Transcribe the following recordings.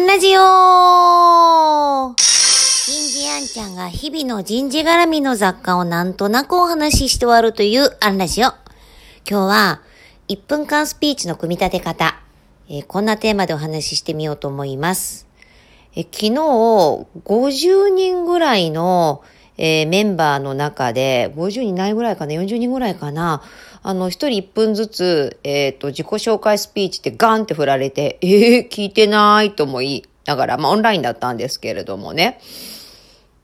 ンラジオ人事あんちゃんが日々の人事絡みの雑貨をなんとなくお話しして終わるというアンラジオ。今日は1分間スピーチの組み立て方、えーこんなテーマでお話ししてみようと思います。え昨日、50人ぐらいの、えーメンバーの中で、50人ないぐらいかな、40人ぐらいかな、あの、一人1分ずつ、えっ、と、自己紹介スピーチってガンって振られて、えー、聞いてないとも言いながら、まあ、オンラインだったんですけれどもね。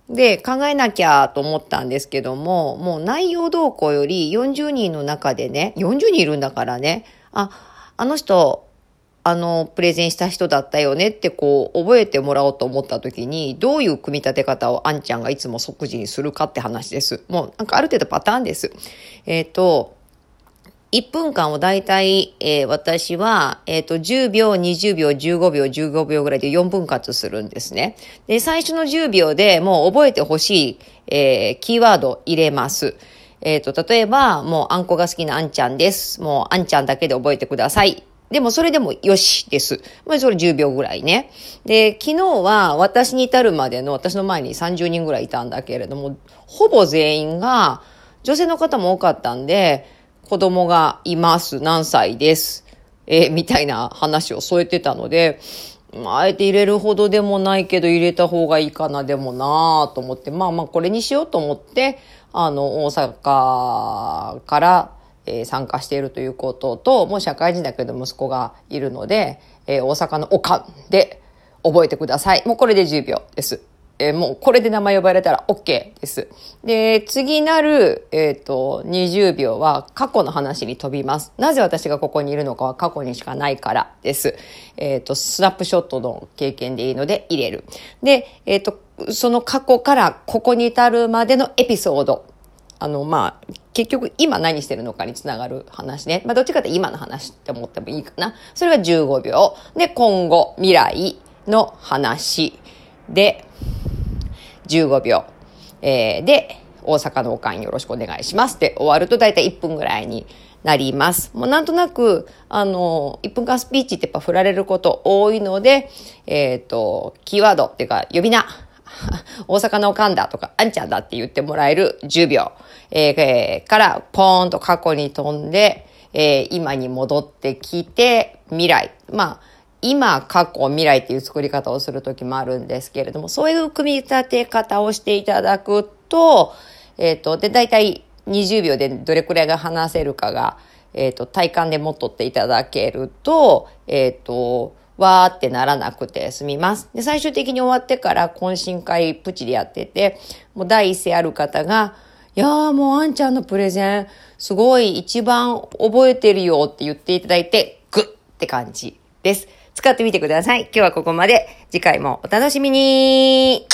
で、考えなきゃと思ったんですけども、もう内容動向より40人の中でね、40人いるんだからね、あ、あの人、あの、プレゼンした人だったよねってこう、覚えてもらおうと思った時に、どういう組み立て方をあんちゃんがいつも即時にするかって話です。もう、なんかある程度パターンです。えっ、と、1分間をだいたい、えー私は、えっ、と、10秒、20秒、15秒、15秒ぐらいで4分割するんですね。で、最初の10秒でもう覚えてほしい、えーキーワード入れます。えっ、と、例えば、もうあんこが好きなあんちゃんです。もうあんちゃんだけで覚えてください。でもそれでもよしです。まあそれ10秒ぐらいね。で、昨日は私に至るまでの私の前に30人ぐらいいたんだけれども、ほぼ全員が女性の方も多かったんで、子供がいます。何歳です。えーみたいな話を添えてたので、まああえて入れるほどでもないけど入れた方がいいかなでもなぁと思って、まあまあこれにしようと思って、あの、大阪から、え参加しているということと、もう社会人だけど息子がいるので、え大阪のおかんで覚えてください。もうこれで10秒です。えもうこれで名前呼ばれたら OK です。で、次なる、えっ、と、20秒は過去の話に飛びます。なぜ私がここにいるのかは過去にしかないからです。えっ、と、スナップショットの経験でいいので入れる。で、えっ、と、その過去からここに至るまでのエピソード。あの、まあ、結局今何してるのかにつながる話ね。まあ、どっちかって今の話って思ってもいいかな。それが15秒。で、今後、未来の話で、15秒。えーで、大阪のおかんよろしくお願いしますって終わると大体1分ぐらいになります。もうなんとなく、あの、1分間スピーチってやっぱ振られること多いので、えっ、と、キーワードっていうか呼び名。大阪のおかんだとか、あんちゃんだって言ってもらえる10秒。えーえから、ポーンと過去に飛んで、えー今に戻ってきて、未来。まあ、今、過去、未来っていう作り方をするときもあるんですけれども、そういう組み立て方をしていただくと、えっ、と、で、大体20秒でどれくらいが話せるかが、えっ、と、体感で持っとっていただけると、えっ、と、わーってならなくて済みます。で、最終的に終わってから懇親会プチでやってて、もう第一声ある方が、いやーもうあんちゃんのプレゼン、すごい一番覚えてるよって言っていただいて、グッって感じです。使ってみてください。今日はここまで。次回もお楽しみに